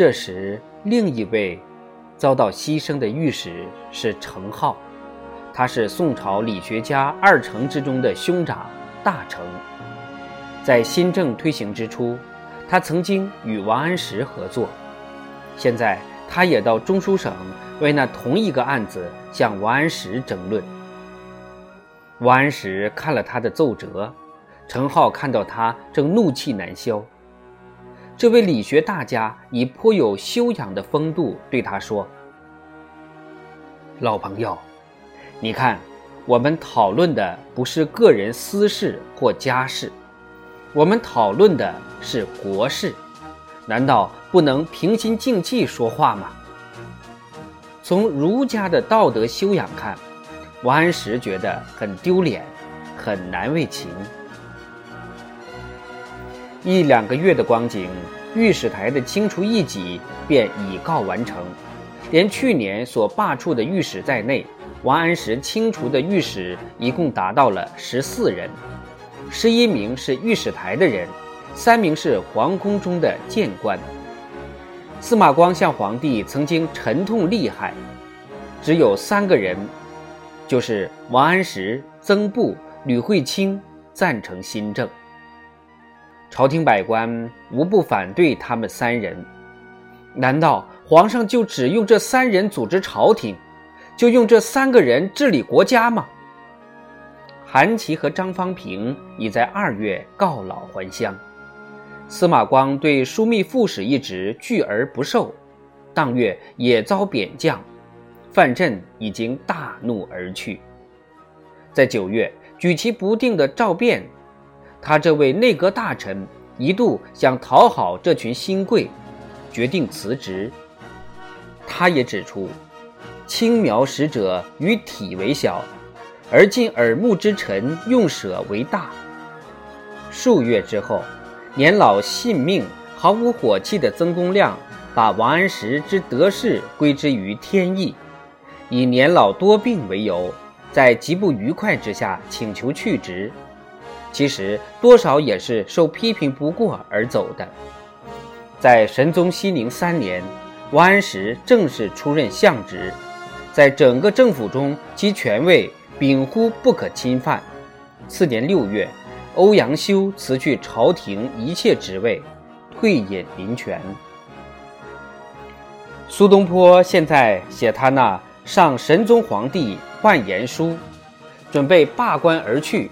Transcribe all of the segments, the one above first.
这时，另一位遭到牺牲的御史是程颢，他是宋朝理学家二程之中的兄长大程。在新政推行之初，他曾经与王安石合作，现在他也到中书省为那同一个案子向王安石争论。王安石看了他的奏折，程颢看到他正怒气难消。这位理学大家以颇有修养的风度对他说：“老朋友，你看，我们讨论的不是个人私事或家事，我们讨论的是国事，难道不能平心静气说话吗？”从儒家的道德修养看，王安石觉得很丢脸，很难为情。一两个月的光景，御史台的清除异己便已告完成。连去年所罢黜的御史在内，王安石清除的御史一共达到了十四人，十一名是御史台的人，三名是皇宫中的谏官。司马光向皇帝曾经沉痛厉害，只有三个人，就是王安石、曾布、吕惠卿赞成新政。朝廷百官无不反对他们三人，难道皇上就只用这三人组织朝廷，就用这三个人治理国家吗？韩琦和张方平已在二月告老还乡，司马光对枢密副使一职拒而不受，当月也遭贬降，范镇已经大怒而去。在九月，举棋不定的赵卞。他这位内阁大臣一度想讨好这群新贵，决定辞职。他也指出，轻描使者与体为小，而尽耳目之臣用舍为大。数月之后，年老信命、毫无火气的曾公亮把王安石之得势归之于天意，以年老多病为由，在极不愉快之下请求去职。其实多少也是受批评不过而走的。在神宗熙宁三年，王安石正式出任相职，在整个政府中其权位秉乎不可侵犯。次年六月，欧阳修辞去朝廷一切职位，退隐林泉。苏东坡现在写他那上神宗皇帝万言书，准备罢官而去。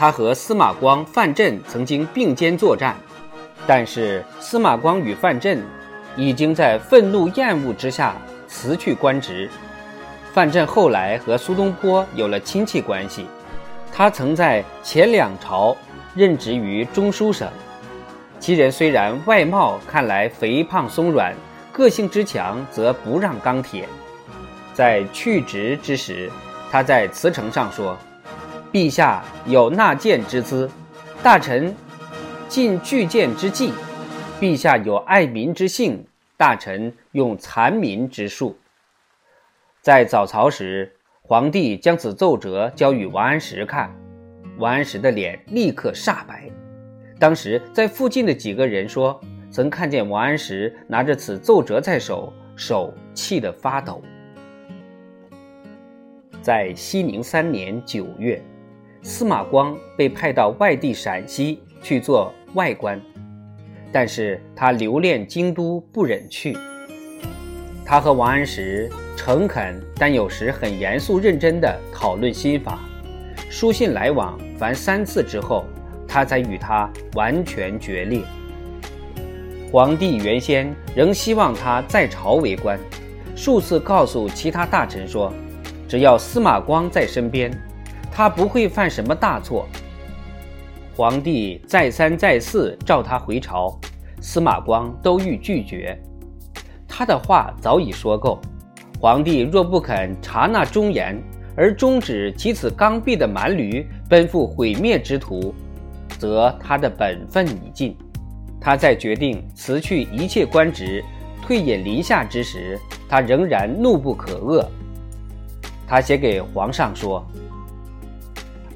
他和司马光、范镇曾经并肩作战，但是司马光与范镇已经在愤怒厌恶之下辞去官职。范镇后来和苏东坡有了亲戚关系，他曾在前两朝任职于中书省。其人虽然外貌看来肥胖松软，个性之强则不让钢铁。在去职之时，他在辞呈上说。陛下有纳谏之资，大臣尽拒谏之计；陛下有爱民之性，大臣用残民之术。在早朝时，皇帝将此奏折交与王安石看，王安石的脸立刻煞白。当时在附近的几个人说，曾看见王安石拿着此奏折在手，手气得发抖。在熙宁三年九月。司马光被派到外地陕西去做外官，但是他留恋京都，不忍去。他和王安石诚恳，但有时很严肃认真地讨论新法，书信来往凡三次之后，他才与他完全决裂。皇帝原先仍希望他在朝为官，数次告诉其他大臣说，只要司马光在身边。他不会犯什么大错。皇帝再三再四召他回朝，司马光都欲拒绝。他的话早已说够，皇帝若不肯察纳忠言，而终止其此刚愎的蛮驴奔赴毁灭之途，则他的本分已尽。他在决定辞去一切官职，退隐篱下之时，他仍然怒不可遏。他写给皇上说。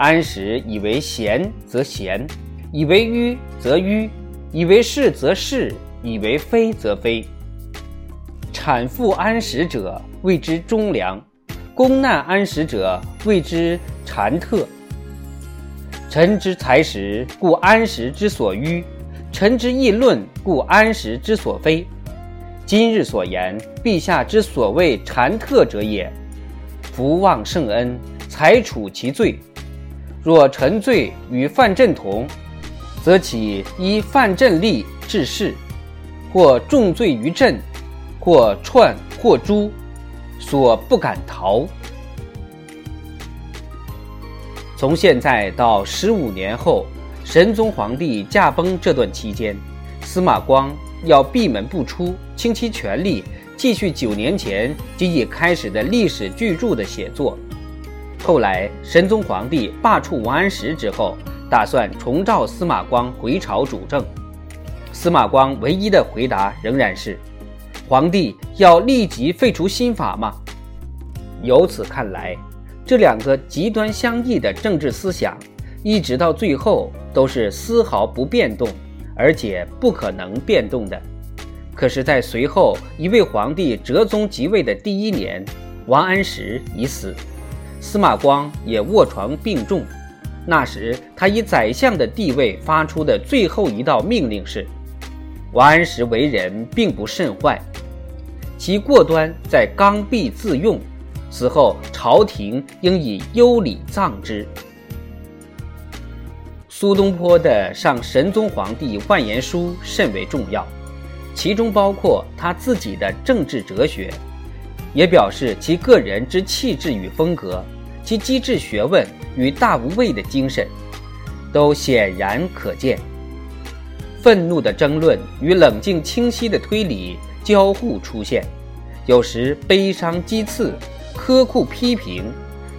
安时以为贤则贤，以为愚则愚，以为是则是，以为非则非。产妇安食者，谓之忠良；公难安食者，谓之禅特。臣之才识，故安食之所愚；臣之议论，故安食之所非。今日所言，陛下之所谓禅特者也。福望圣恩，才处其罪。若臣罪与范镇同，则起依范镇例治事，或重罪于朕，或串或诛，所不敢逃。从现在到十五年后，神宗皇帝驾崩这段期间，司马光要闭门不出，倾其全力继续九年前即已开始的历史巨著的写作。后来，神宗皇帝罢黜王安石之后，打算重召司马光回朝主政。司马光唯一的回答仍然是：“皇帝要立即废除新法吗？”由此看来。这两个极端相异的政治思想，一直到最后都是丝毫不变动，而且不可能变动的。可是，在随后一位皇帝哲宗即位的第一年，王安石已死，司马光也卧床病重。那时，他以宰相的地位发出的最后一道命令是：王安石为人并不甚坏，其过端在刚愎自用。死后，朝廷应以优礼葬之。苏东坡的上神宗皇帝万言书甚为重要，其中包括他自己的政治哲学，也表示其个人之气质与风格，其机智学问与大无畏的精神，都显然可见。愤怒的争论与冷静清晰的推理交互出现，有时悲伤讥刺。苛酷批评，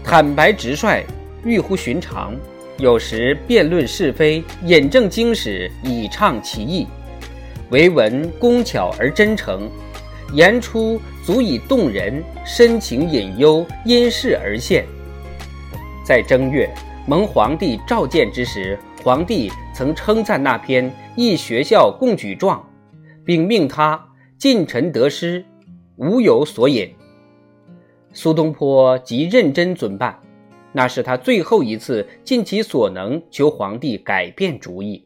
坦白直率，异乎寻常；有时辩论是非，引证经史，以畅其意；为文工巧而真诚，言出足以动人，深情隐忧，因事而现。在正月，蒙皇帝召见之时，皇帝曾称赞那篇《议学校贡举状》，并命他近臣得失，无有所隐。苏东坡极认真遵办，那是他最后一次尽其所能求皇帝改变主意。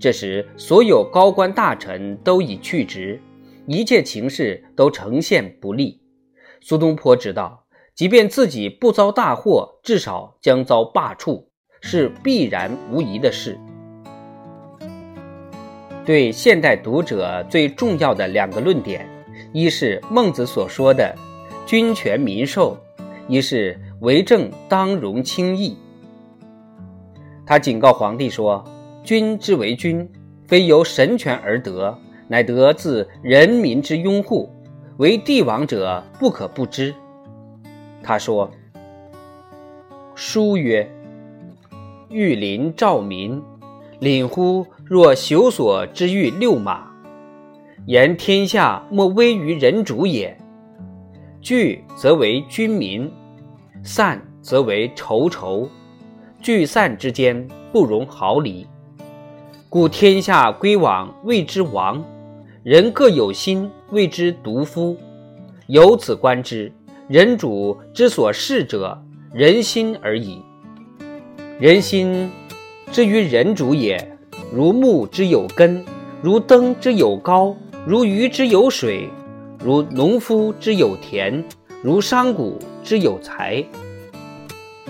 这时，所有高官大臣都已去职，一切情势都呈现不利。苏东坡知道，即便自己不遭大祸，至少将遭罢黜，是必然无疑的事。对现代读者最重要的两个论点，一是孟子所说的。君权民授，一是为政当容轻易。他警告皇帝说：“君之为君，非由神权而得，乃得自人民之拥护。为帝王者，不可不知。”他说：“书曰：‘欲临兆民，领乎若朽所之欲六马。’言天下莫危于人主也。”聚则为君民，散则为仇仇。聚散之间不容毫厘，故天下归往谓之王，人各有心谓之独夫。由此观之，人主之所事者，人心而已。人心之于人主也，如木之有根，如灯之有高，如鱼之有水。如农夫之有田，如商贾之有财。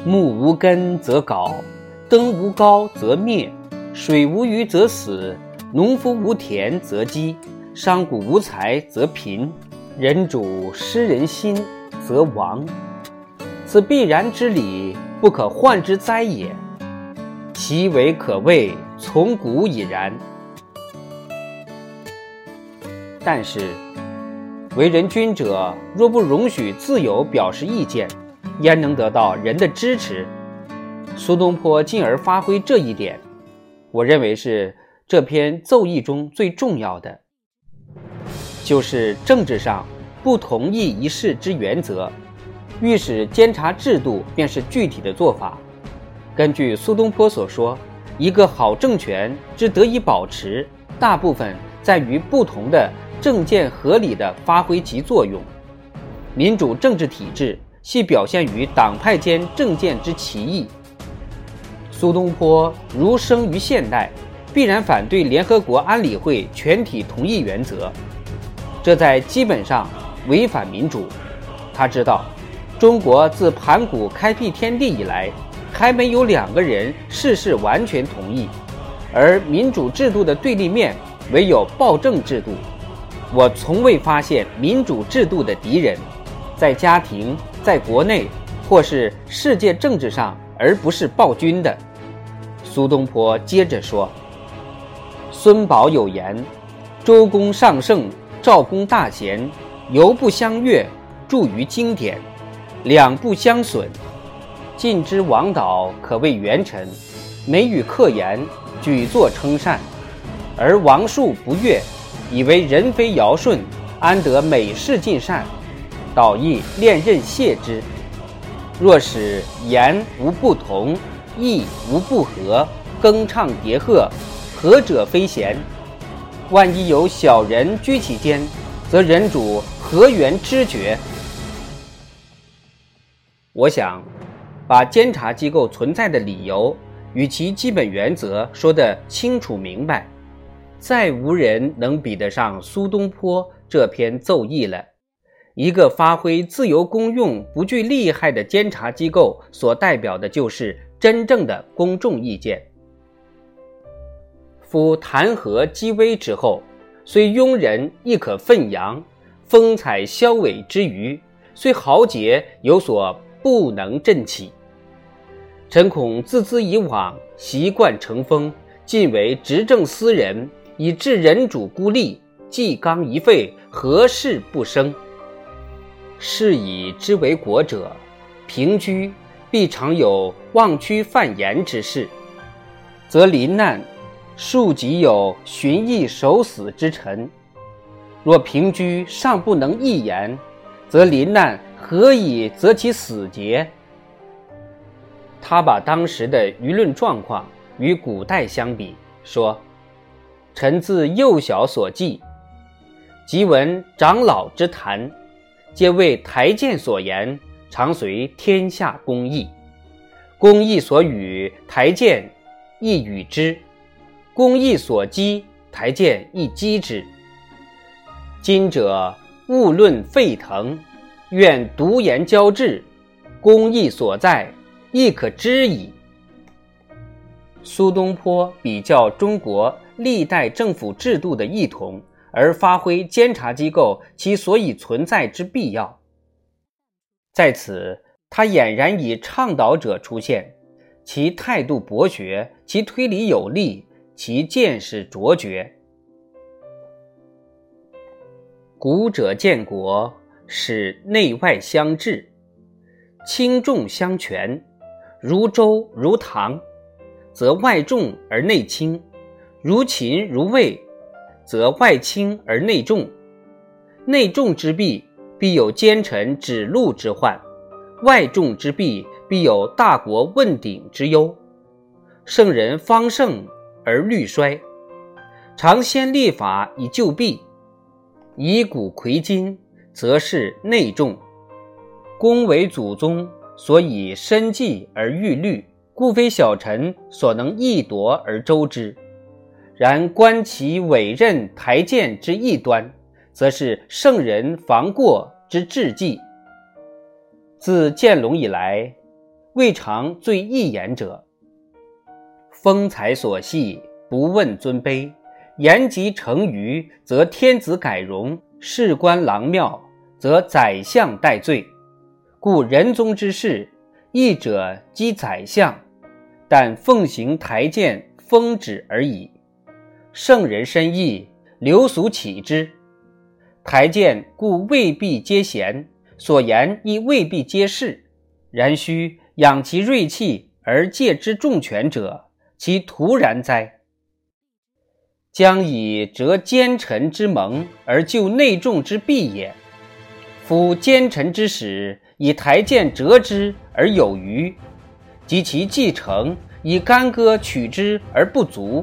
木无根则槁，灯无高则灭，水无鱼则死，农夫无田则饥，商贾无财则贫，人主失人心则亡。此必然之理，不可患之灾也。其为可谓从古已然。但是。为人君者，若不容许自由表示意见，焉能得到人的支持？苏东坡进而发挥这一点，我认为是这篇奏议中最重要的，就是政治上不同意一事之原则，御史监察制度便是具体的做法。根据苏东坡所说，一个好政权之得以保持，大部分在于不同的政见合理的发挥其作用。民主政治体制系表现于党派间政见之歧义。苏东坡如生于现代，必然反对联合国安理会全体同意原则，这在基本上违反民主。他知道，中国自盘古开辟天地以来，还没有两个人事事完全同意，而民主制度的对立面唯有暴政制度。我从未发现民主制度的敌人。在家庭、在国内或是世界政治上，而不是暴君的。苏东坡接着说：“孙宝有言，周公上圣，赵公大贤，犹不相悦，著于经典，两不相损。晋之王导可谓元臣，每与客言，举座称善，而王述不悦，以为人非尧舜，安得美事尽善？”导亦练任谢之。若使言无不同，意无不合，更唱叠和，何者非贤？万一有小人居其间，则人主何缘知觉？我想，把监察机构存在的理由与其基本原则说得清楚明白，再无人能比得上苏东坡这篇奏议了。一个发挥自由公用、不具利害的监察机构，所代表的就是真正的公众意见。夫弹劾积威之后，虽庸人亦可奋扬；风采消萎之余，虽豪杰有所不能振起。臣恐自兹以往，习惯成风，尽为执政私人，以致人主孤立，既刚一废，何事不生？是以之为国者，平居必常有忘屈犯言之事，则临难，庶几有寻义守死之臣。若平居尚不能一言，则临难何以择其死节？他把当时的舆论状况与古代相比，说：“臣自幼小所记，即闻长老之谈。”皆为台谏所言，常随天下公议。公议所与，台谏亦与之；公义所激，台谏亦激之。今者勿论沸腾，愿独言交质，公义所在，亦可知矣。苏东坡比较中国历代政府制度的异同。而发挥监察机构其所以存在之必要，在此，他俨然以倡导者出现，其态度博学，其推理有力，其见识卓绝。古者建国，使内外相治，轻重相权，如周如唐，则外重而内轻，如秦如魏。则外轻而内重，内重之弊，必有奸臣指路之患；外重之弊，必有大国问鼎之忧。圣人方盛而虑衰，常先立法以救弊，以古魁今，则是内重。公为祖宗，所以深计而欲虑，故非小臣所能一夺而周之。然观其委任台谏之异端，则是圣人防过之至计。自建隆以来，未尝最易言者。风采所系，不问尊卑；言及成愚，则天子改容；事关郎庙，则宰相戴罪。故仁宗之事，义者击宰相，但奉行台谏，封旨而已。圣人深意，流俗启之。台谏故未必皆贤，所言亦未必皆是。然须养其锐气而借之重权者，其徒然哉？将以折奸臣之盟而救内众之弊也。夫奸臣之使，以台谏折之而有余，及其继承以干戈取之而不足。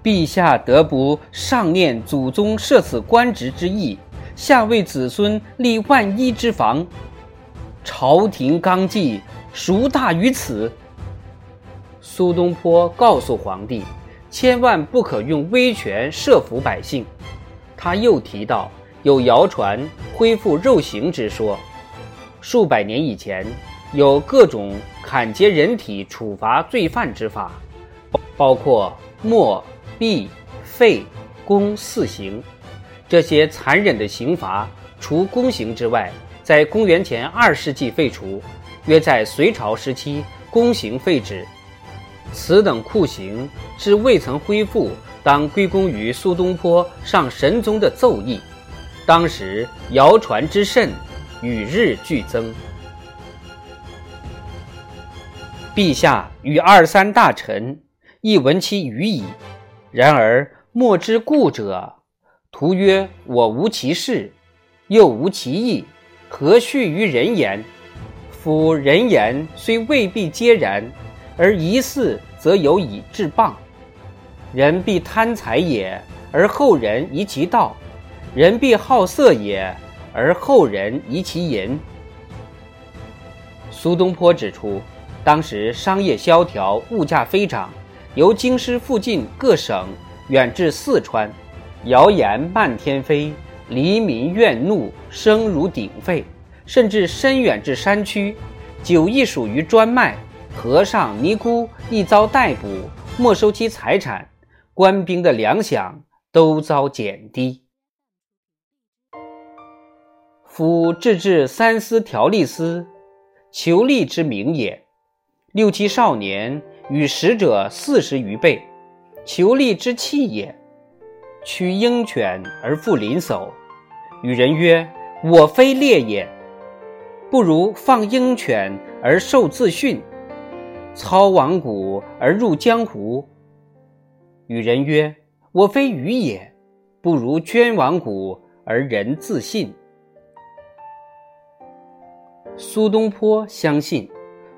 陛下得不上念祖宗设此官职之意，下为子孙立万一之防？朝廷纲纪孰大于此？苏东坡告诉皇帝，千万不可用威权设服百姓。他又提到，有谣传恢复肉刑之说。数百年以前，有各种砍截人体处罚罪犯之法，包括墨。卞、废、宫四刑，这些残忍的刑罚，除宫刑之外，在公元前二世纪废除，约在隋朝时期宫刑废止。此等酷刑之未曾恢复，当归功于苏东坡上神宗的奏议。当时谣传之甚，与日俱增。陛下与二三大臣亦闻其语矣。然而莫之故者，徒曰我无其事，又无其意，何恤于人言？夫人言虽未必皆然，而疑似则有以致谤。人必贪财也，而后人疑其道；人必好色也，而后人疑其淫。苏东坡指出，当时商业萧条，物价飞涨。由京师附近各省远至四川，谣言漫天飞，黎民怨怒，声如鼎沸，甚至深远至山区，酒亦属于专卖。和尚尼姑亦遭逮捕，没收其财产，官兵的粮饷都遭减低。夫制治三司条例司，求利之名也。六七少年。与使者四十余倍，求利之器也。驱鹰犬而复林叟，与人曰：“我非猎也，不如放鹰犬而受自训，操王谷而入江湖。”与人曰：“我非鱼也，不如捐王谷而人自信。”苏东坡相信。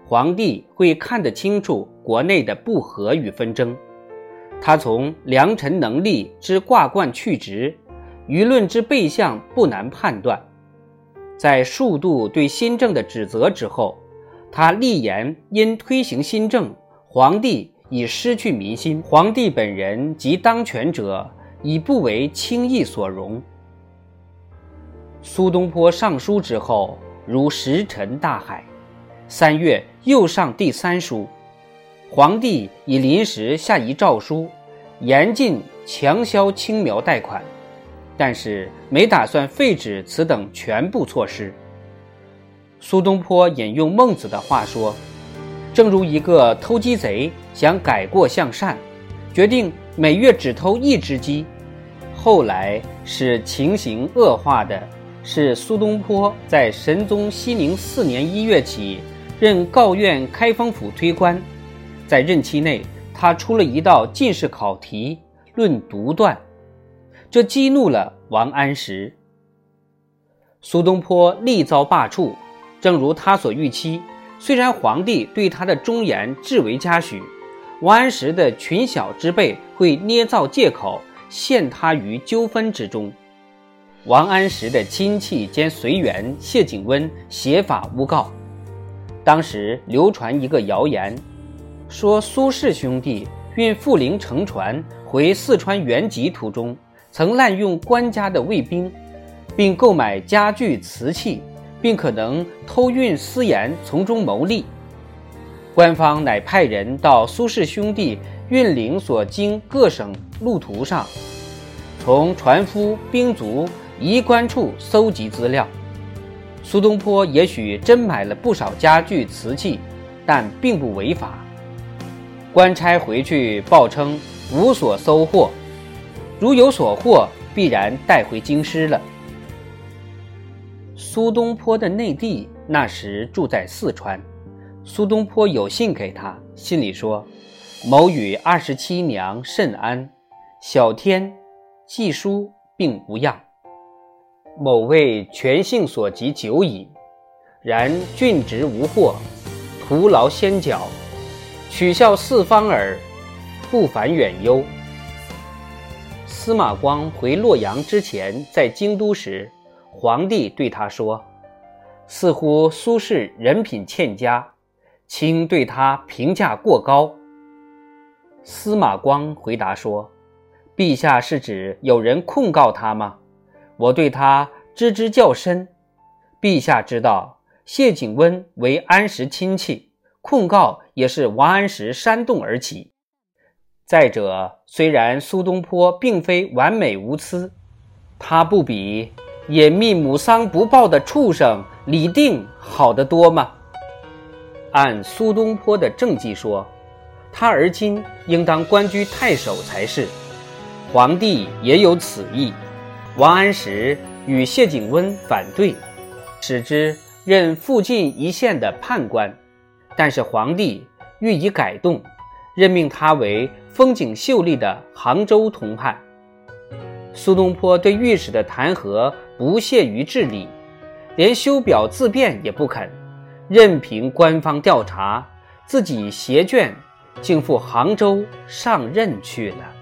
皇帝会看得清楚国内的不和与纷争，他从良臣能力之挂冠去职，舆论之背向不难判断。在数度对新政的指责之后，他立言：因推行新政，皇帝已失去民心，皇帝本人及当权者已不为轻易所容。苏东坡上书之后，如石沉大海。三月又上第三书，皇帝已临时下一诏书，严禁强销青苗贷款，但是没打算废止此等全部措施。苏东坡引用孟子的话说：“正如一个偷鸡贼想改过向善，决定每月只偷一只鸡，后来使情形恶化的是苏东坡在神宗熙宁四年一月起。”任告院开封府推官，在任期内，他出了一道进士考题论独断，这激怒了王安石。苏东坡力遭罢黜，正如他所预期。虽然皇帝对他的忠言至为嘉许，王安石的群小之辈会捏造借口陷他于纠纷之中。王安石的亲戚兼随员谢景温写法诬告。当时流传一个谣言，说苏轼兄弟运富陵乘船回四川原籍途中，曾滥用官家的卫兵，并购买家具瓷器，并可能偷运私盐从中牟利。官方乃派人到苏氏兄弟运领所经各省路途上，从船夫、兵卒、衣冠处搜集资料。苏东坡也许真买了不少家具瓷器，但并不违法。官差回去报称无所收获，如有所获，必然带回京师了。苏东坡的内弟那时住在四川，苏东坡有信给他，信里说：“某与二十七娘甚安，小天寄书并无恙。”某为权幸所及久矣，然郡职无获，徒劳先缴，取笑四方耳，不烦远忧。司马光回洛阳之前，在京都时，皇帝对他说：“似乎苏轼人品欠佳，卿对他评价过高。”司马光回答说：“陛下是指有人控告他吗？我对他知之较深。陛下知道，谢景温为安石亲戚，控告也是王安石煽动而起。再者，虽然苏东坡并非完美无疵，他不比隐秘母丧不报的畜生李定好得多吗？按苏东坡的政绩说。”他而今应当官居太守才是，皇帝也有此意。王安石与谢景温反对，使之任附近一县的判官，但是皇帝欲以改动，任命他为风景秀丽的杭州通判。苏东坡对御史的弹劾不屑于治理，连修表自辩也不肯，任凭官方调查，自己携卷。竟赴杭州上任去了。